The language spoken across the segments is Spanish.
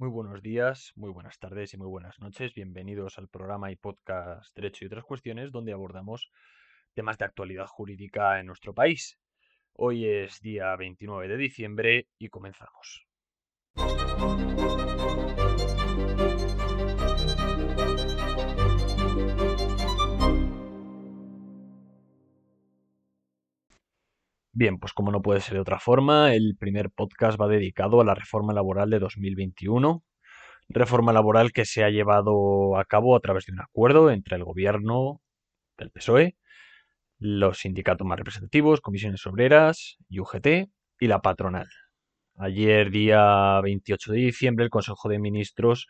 Muy buenos días, muy buenas tardes y muy buenas noches. Bienvenidos al programa y podcast Derecho y otras cuestiones donde abordamos temas de actualidad jurídica en nuestro país. Hoy es día 29 de diciembre y comenzamos. Bien, pues como no puede ser de otra forma, el primer podcast va dedicado a la reforma laboral de 2021. Reforma laboral que se ha llevado a cabo a través de un acuerdo entre el gobierno del PSOE, los sindicatos más representativos, comisiones obreras, UGT y la patronal. Ayer, día 28 de diciembre, el Consejo de Ministros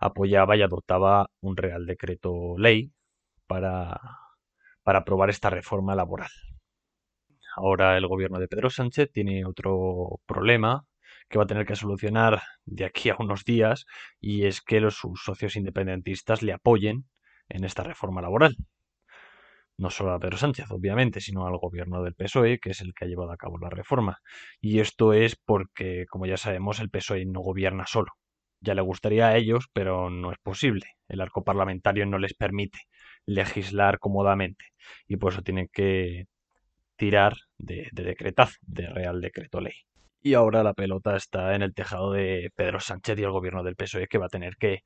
apoyaba y adoptaba un Real Decreto Ley para, para aprobar esta reforma laboral. Ahora el gobierno de Pedro Sánchez tiene otro problema que va a tener que solucionar de aquí a unos días y es que los, sus socios independentistas le apoyen en esta reforma laboral. No solo a Pedro Sánchez, obviamente, sino al gobierno del PSOE, que es el que ha llevado a cabo la reforma. Y esto es porque, como ya sabemos, el PSOE no gobierna solo. Ya le gustaría a ellos, pero no es posible. El arco parlamentario no les permite legislar cómodamente y por eso tienen que tirar de, de decretazo, de Real Decreto Ley. Y ahora la pelota está en el tejado de Pedro Sánchez y el gobierno del PSOE que va a tener que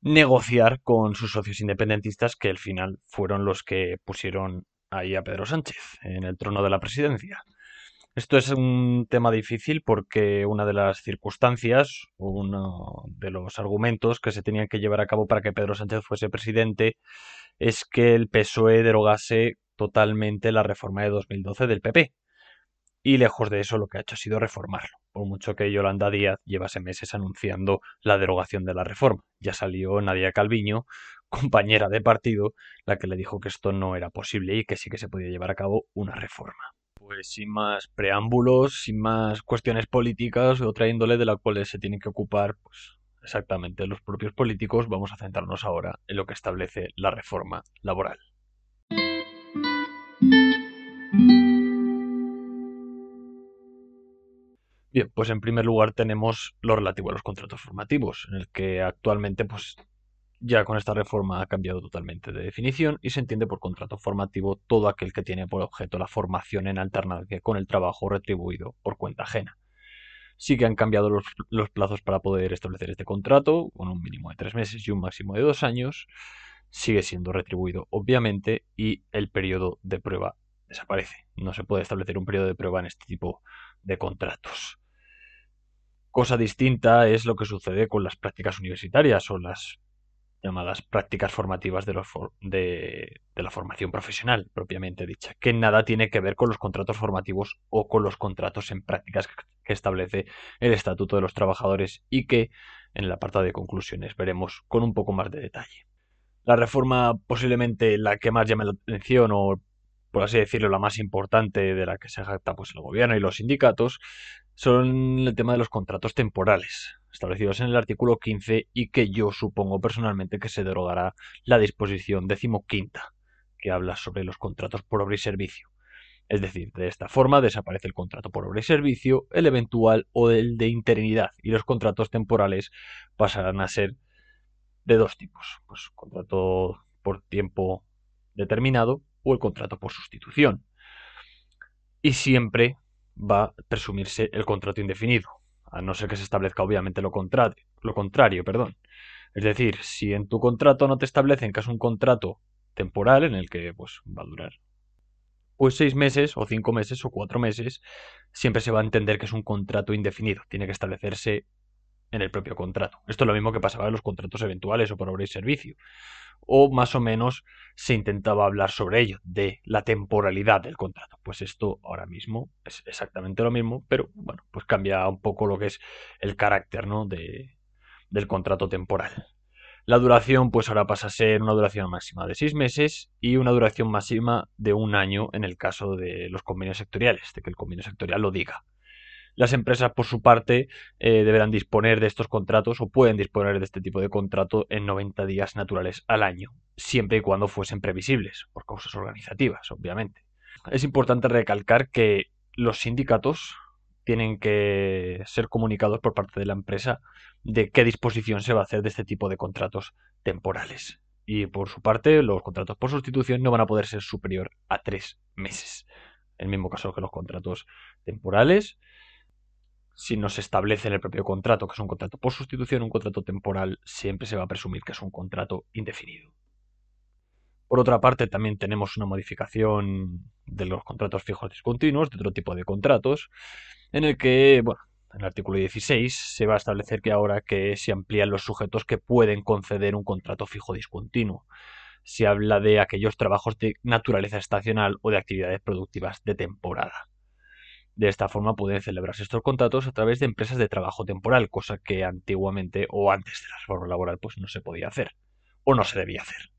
negociar con sus socios independentistas que al final fueron los que pusieron ahí a Pedro Sánchez en el trono de la presidencia. Esto es un tema difícil porque una de las circunstancias, uno de los argumentos que se tenían que llevar a cabo para que Pedro Sánchez fuese presidente es que el PSOE derogase totalmente la reforma de 2012 del PP. Y lejos de eso lo que ha hecho ha sido reformarlo, por mucho que Yolanda Díaz llevase meses anunciando la derogación de la reforma. Ya salió Nadia Calviño, compañera de partido, la que le dijo que esto no era posible y que sí que se podía llevar a cabo una reforma. Pues sin más preámbulos, sin más cuestiones políticas o otra índole de la cual se tienen que ocupar pues, exactamente los propios políticos, vamos a centrarnos ahora en lo que establece la reforma laboral. Bien, pues en primer lugar tenemos lo relativo a los contratos formativos, en el que actualmente pues ya con esta reforma ha cambiado totalmente de definición y se entiende por contrato formativo todo aquel que tiene por objeto la formación en alternancia con el trabajo retribuido por cuenta ajena. Sí que han cambiado los, los, plazos para poder establecer este contrato, con un mínimo de tres meses y un máximo de dos años. Sigue siendo retribuido, obviamente, y el periodo de prueba desaparece. No se puede establecer un periodo de prueba en este tipo de contratos. Cosa distinta es lo que sucede con las prácticas universitarias o las llamadas prácticas formativas de, de, la formación profesional propiamente dicha, que nada tiene que ver con los contratos formativos o con los contratos en prácticas que establece el Estatuto de los Trabajadores y que en el apartado de conclusiones veremos con un poco más de detalle. La reforma posiblemente la que más llama la atención o por así decirlo, la más importante de la que se jacta pues, el gobierno y los sindicatos, son el tema de los contratos temporales, establecidos en el artículo 15 y que yo supongo personalmente que se derogará la disposición decimoquinta, que habla sobre los contratos por obra y servicio. Es decir, de esta forma desaparece el contrato por obra y servicio, el eventual o el de interinidad, y los contratos temporales pasarán a ser de dos tipos. Pues contrato por tiempo determinado o el contrato por sustitución. Y siempre va a presumirse el contrato indefinido, a no ser que se establezca obviamente lo lo contrario, perdón. Es decir, si en tu contrato no te establecen que es un contrato temporal en el que pues va a durar pues seis meses o cinco meses o cuatro meses, siempre se va a entender que es un contrato indefinido. Tiene que establecerse en el propio contrato. Esto es lo mismo que pasaba en los contratos eventuales o por obra y servicio. O más o menos se intentaba hablar sobre ello, de la temporalidad del contrato. Pues esto ahora mismo es exactamente lo mismo, pero bueno, pues cambia un poco lo que es el carácter ¿no? de, del contrato temporal. La duración, pues ahora pasa a ser una duración máxima de seis meses y una duración máxima de un año en el caso de los convenios sectoriales, de que el convenio sectorial lo diga. Las empresas, por su parte, eh, deberán disponer de estos contratos o pueden disponer de este tipo de contrato en 90 días naturales al año, siempre y cuando fuesen previsibles, por causas organizativas, obviamente. Es importante recalcar que los sindicatos tienen que ser comunicados por parte de la empresa de qué disposición se va a hacer de este tipo de contratos temporales. Y por su parte, los contratos por sustitución no van a poder ser superior a tres meses. En el mismo caso que los contratos temporales, si no se establece en el propio contrato que es un contrato por sustitución, un contrato temporal siempre se va a presumir que es un contrato indefinido. Por otra parte, también tenemos una modificación de los contratos fijos discontinuos, de otro tipo de contratos, en el que, bueno, en el artículo 16 se va a establecer que ahora que se amplían los sujetos que pueden conceder un contrato fijo discontinuo. Se habla de aquellos trabajos de naturaleza estacional o de actividades productivas de temporada. De esta forma pueden celebrarse estos contratos a través de empresas de trabajo temporal, cosa que antiguamente o antes de la reforma laboral pues no se podía hacer o no se debía hacer.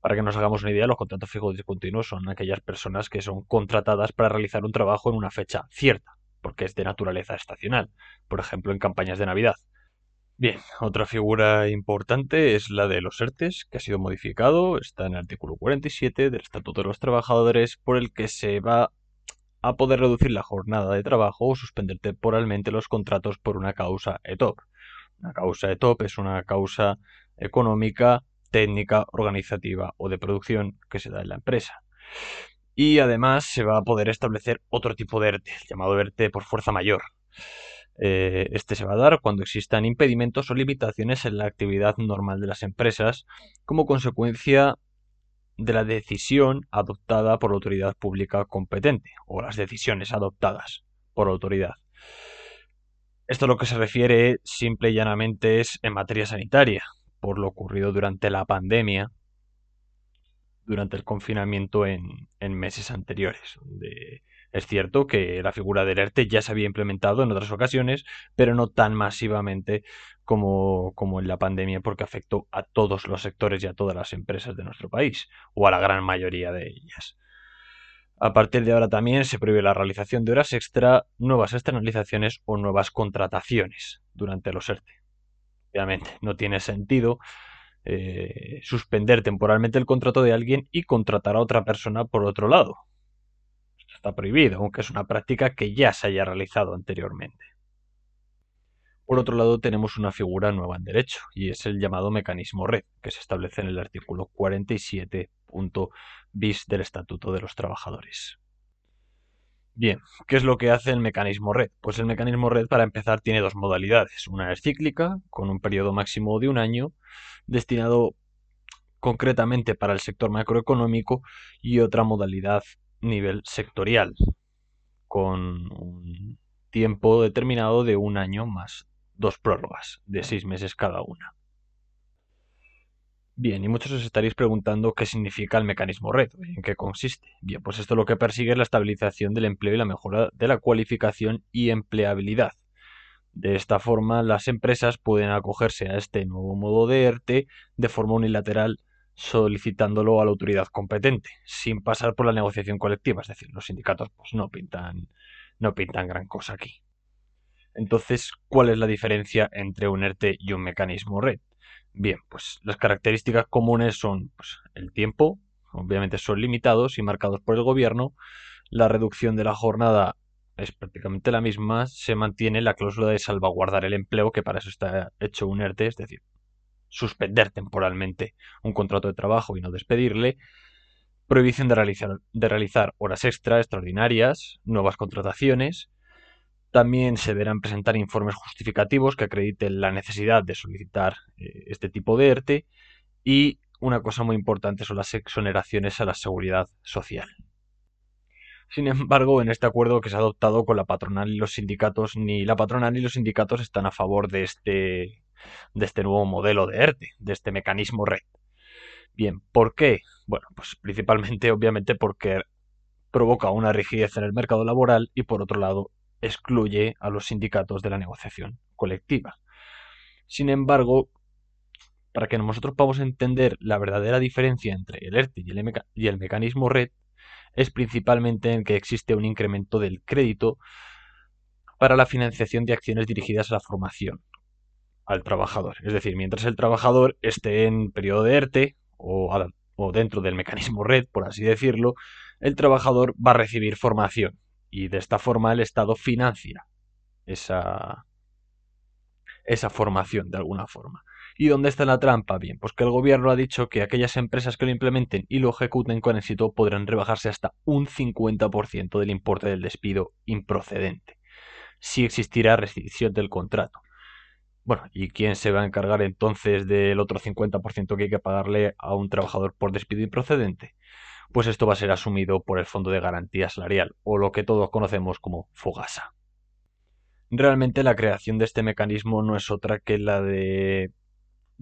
Para que nos hagamos una idea, los contratos fijos discontinuos son aquellas personas que son contratadas para realizar un trabajo en una fecha cierta, porque es de naturaleza estacional, por ejemplo en campañas de Navidad. Bien, otra figura importante es la de los ERTES, que ha sido modificado, está en el artículo 47 del Estatuto de los Trabajadores, por el que se va a poder reducir la jornada de trabajo o suspender temporalmente los contratos por una causa ETOP. Una causa ETOP es una causa económica técnica, organizativa o de producción que se da en la empresa. Y además se va a poder establecer otro tipo de ERTE, llamado ERTE por fuerza mayor. Eh, este se va a dar cuando existan impedimentos o limitaciones en la actividad normal de las empresas como consecuencia de la decisión adoptada por la autoridad pública competente o las decisiones adoptadas por la autoridad. Esto lo que se refiere simple y llanamente es en materia sanitaria, por lo ocurrido durante la pandemia, durante el confinamiento en, meses anteriores. Es cierto que la figura del ERTE ya se había implementado en otras ocasiones, pero no tan masivamente como, como en la pandemia, porque afectó a todos los sectores y a todas las empresas de nuestro país, o a la gran mayoría de ellas. A partir de ahora también se prohíbe la realización de horas extra, nuevas externalizaciones o nuevas contrataciones durante los ERTE. Obviamente, no tiene sentido eh, suspender temporalmente el contrato de alguien y contratar a otra persona por otro lado. Está prohibido, aunque es una práctica que ya se haya realizado anteriormente. Por otro lado, tenemos una figura nueva en derecho, y es el llamado mecanismo red, que se establece en el artículo 47. bis del Estatuto de los Trabajadores. Bien, ¿qué es lo que hace el mecanismo red? Pues el mecanismo red para empezar tiene dos modalidades. Una es cíclica, con un periodo máximo de un año, destinado concretamente para el sector macroeconómico, y otra modalidad nivel sectorial, con un tiempo determinado de un año más dos prórrogas de seis meses cada una. Bien, y muchos os estaréis preguntando qué significa el mecanismo red, en qué consiste. Bien, pues esto lo que persigue es la estabilización del empleo y la mejora de la cualificación y empleabilidad. De esta forma, las empresas pueden acogerse a este nuevo modo de ERTE de forma unilateral solicitándolo a la autoridad competente, sin pasar por la negociación colectiva, es decir, los sindicatos pues no pintan no pintan gran cosa aquí. Entonces, ¿cuál es la diferencia entre un ERTE y un mecanismo red? Bien, pues las características comunes son pues, el tiempo, obviamente son limitados y marcados por el gobierno, la reducción de la jornada es prácticamente la misma, se mantiene la cláusula de salvaguardar el empleo, que para eso está hecho un ERTE, es decir, suspender temporalmente un contrato de trabajo y no despedirle, prohibición de realizar, de realizar horas extra extraordinarias, nuevas contrataciones, también se deberán presentar informes justificativos que acrediten la necesidad de solicitar eh, este tipo de ERTE y una cosa muy importante son las exoneraciones a la seguridad social. Sin embargo, en este acuerdo que se ha adoptado con la patronal y los sindicatos, ni la patronal ni los sindicatos están a favor de este, de este nuevo modelo de ERTE, de este mecanismo red. Bien, ¿por qué? Bueno, pues principalmente, obviamente, porque provoca una rigidez en el mercado laboral y por otro lado excluye a los sindicatos de la negociación colectiva. Sin embargo, para que nosotros podamos entender la verdadera diferencia entre el ERTE y el, mecanismo red, es principalmente en que existe un incremento del crédito para la financiación de acciones dirigidas a la formación al trabajador. Es decir, mientras el trabajador esté en periodo de ERTE o, o dentro del mecanismo red, por así decirlo, el trabajador va a recibir formación y de esta forma el Estado financia esa, esa formación de alguna forma. ¿Y dónde está la trampa? Bien, pues que el gobierno ha dicho que aquellas empresas que lo implementen y lo ejecuten con éxito podrán rebajarse hasta un 50% del importe del despido improcedente, si existirá restricción del contrato. Bueno, ¿y quién se va a encargar entonces del otro 50% que hay que pagarle a un trabajador por despido improcedente? Pues esto va a ser asumido por el Fondo de Garantía Salarial, o lo que todos conocemos como FOGASA. Realmente la creación de este mecanismo no es otra que la de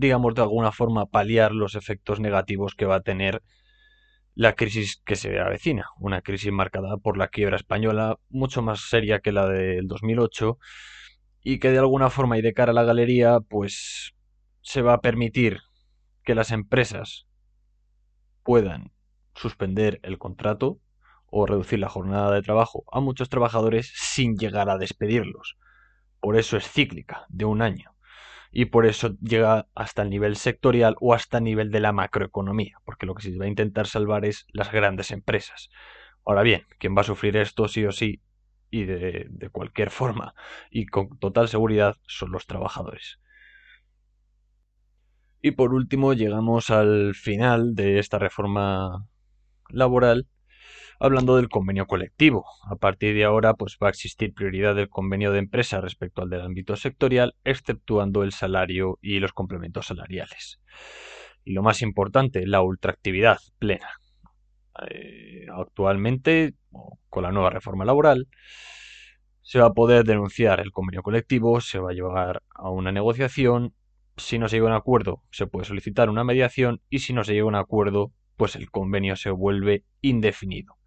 digamos, de alguna forma paliar los efectos negativos que va a tener la crisis que se avecina, una crisis marcada por la quiebra española, mucho más seria que la del 2008, y que de alguna forma y de cara a la galería, pues se va a permitir que las empresas puedan suspender el contrato o reducir la jornada de trabajo a muchos trabajadores sin llegar a despedirlos. Por eso es cíclica, de un año y por eso llega hasta el nivel sectorial o hasta el nivel de la macroeconomía, porque lo que se va a intentar salvar es las grandes empresas. Ahora bien, quien va a sufrir esto sí o sí y de, de cualquier forma y con total seguridad son los trabajadores. Y por último llegamos al final de esta reforma laboral hablando del convenio colectivo. A partir de ahora, pues va a existir prioridad del convenio de empresa respecto al del ámbito sectorial, exceptuando el salario y los complementos salariales. Y lo más importante, la ultraactividad plena. Eh, actualmente, con la nueva reforma laboral, se va a poder denunciar el convenio colectivo, se va a llevar a una negociación. Si no se llega a un acuerdo, se puede solicitar una mediación y si no se llega a un acuerdo, pues el convenio se vuelve indefinido.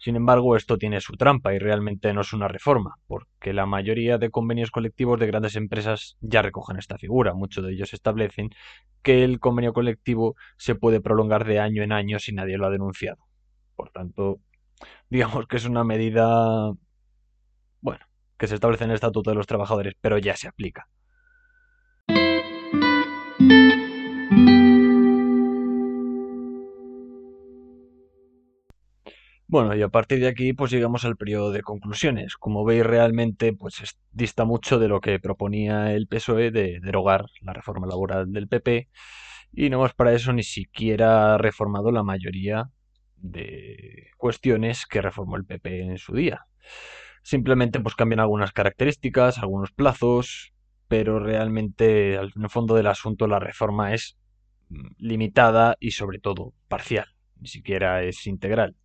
Sin embargo, esto tiene su trampa y realmente no es una reforma, porque la mayoría de convenios colectivos de grandes empresas ya recogen esta figura. Muchos de ellos establecen que el convenio colectivo se puede prolongar de año en año si nadie lo ha denunciado. Por tanto, digamos que es una medida, bueno, que se establece en el Estatuto de los Trabajadores, pero ya se aplica. Bueno, y a partir de aquí, pues llegamos al periodo de conclusiones. Como veis, realmente, pues dista mucho de lo que proponía el PSOE de derogar la reforma laboral del PP. Y no más para eso, ni siquiera ha reformado la mayoría de cuestiones que reformó el PP en su día. Simplemente, pues cambian algunas características, algunos plazos, pero realmente, al fondo del asunto, la reforma es mm, limitada y sobre todo parcial. Ni siquiera es integral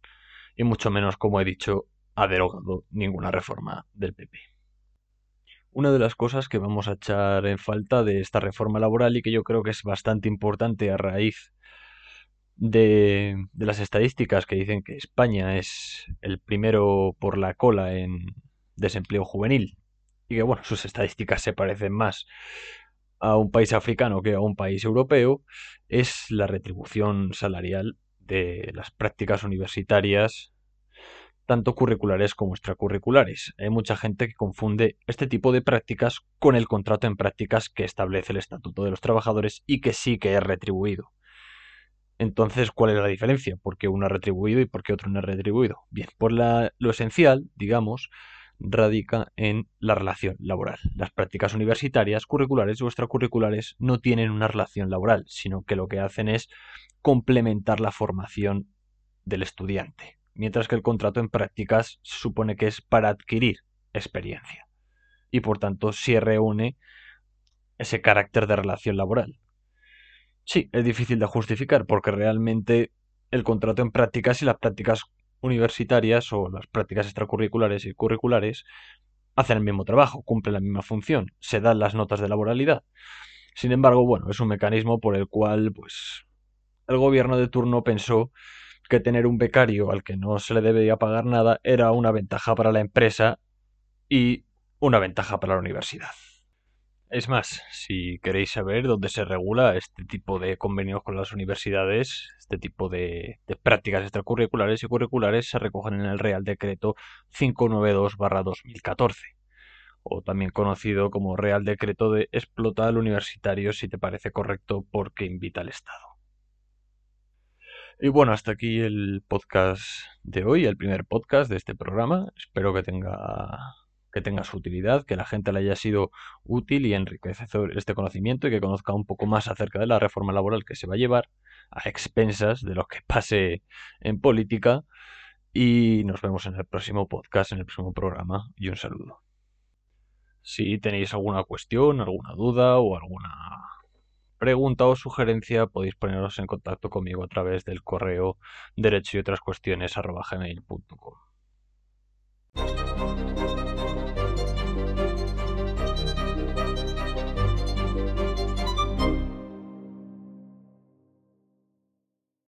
y mucho menos, como he dicho, ha derogado ninguna reforma del PP. Una de las cosas que vamos a echar en falta de esta reforma laboral y que yo creo que es bastante importante a raíz de, las estadísticas que dicen que España es el primero por la cola en desempleo juvenil y que bueno, sus estadísticas se parecen más a un país africano que a un país europeo, es la retribución salarial de las prácticas universitarias, tanto curriculares como extracurriculares. Hay mucha gente que confunde este tipo de prácticas con el contrato en prácticas que establece el Estatuto de los Trabajadores y que sí que es retribuido. Entonces, ¿cuál es la diferencia? ¿Por qué uno es retribuido y por qué otro no es retribuido? Bien, por la, lo esencial, digamos, radica en la relación laboral. Las prácticas universitarias, curriculares o extracurriculares no tienen una relación laboral, sino que lo que hacen es complementar la formación del estudiante, mientras que el contrato en prácticas se supone que es para adquirir experiencia y por tanto sí reúne ese carácter de relación laboral. Sí, es difícil de justificar porque realmente el contrato en prácticas y las prácticas universitarias o las prácticas extracurriculares y curriculares hacen el mismo trabajo, cumplen la misma función, se dan las notas de laboralidad. Sin embargo, bueno, es un mecanismo por el cual pues el gobierno de turno pensó que tener un becario al que no se le debía pagar nada era una ventaja para la empresa y una ventaja para la universidad. Es más, si queréis saber dónde se regula este tipo de convenios con las universidades, este tipo de, prácticas extracurriculares y curriculares se recogen en el Real Decreto 592-2014, o también conocido como Real Decreto de Explota al Universitario si te parece correcto porque invita al Estado. Y bueno, hasta aquí el podcast de hoy, el primer podcast de este programa. Espero que tenga que tenga su utilidad, que la gente le haya sido útil y enriquecedor este conocimiento y que conozca un poco más acerca de la reforma laboral que se va a llevar a expensas de lo que pase en política. Y nos vemos en el próximo podcast, en el próximo programa. Y un saludo. Si tenéis alguna cuestión, alguna duda o alguna pregunta o sugerencia, podéis poneros en contacto conmigo a través del correo derecho y otras cuestiones.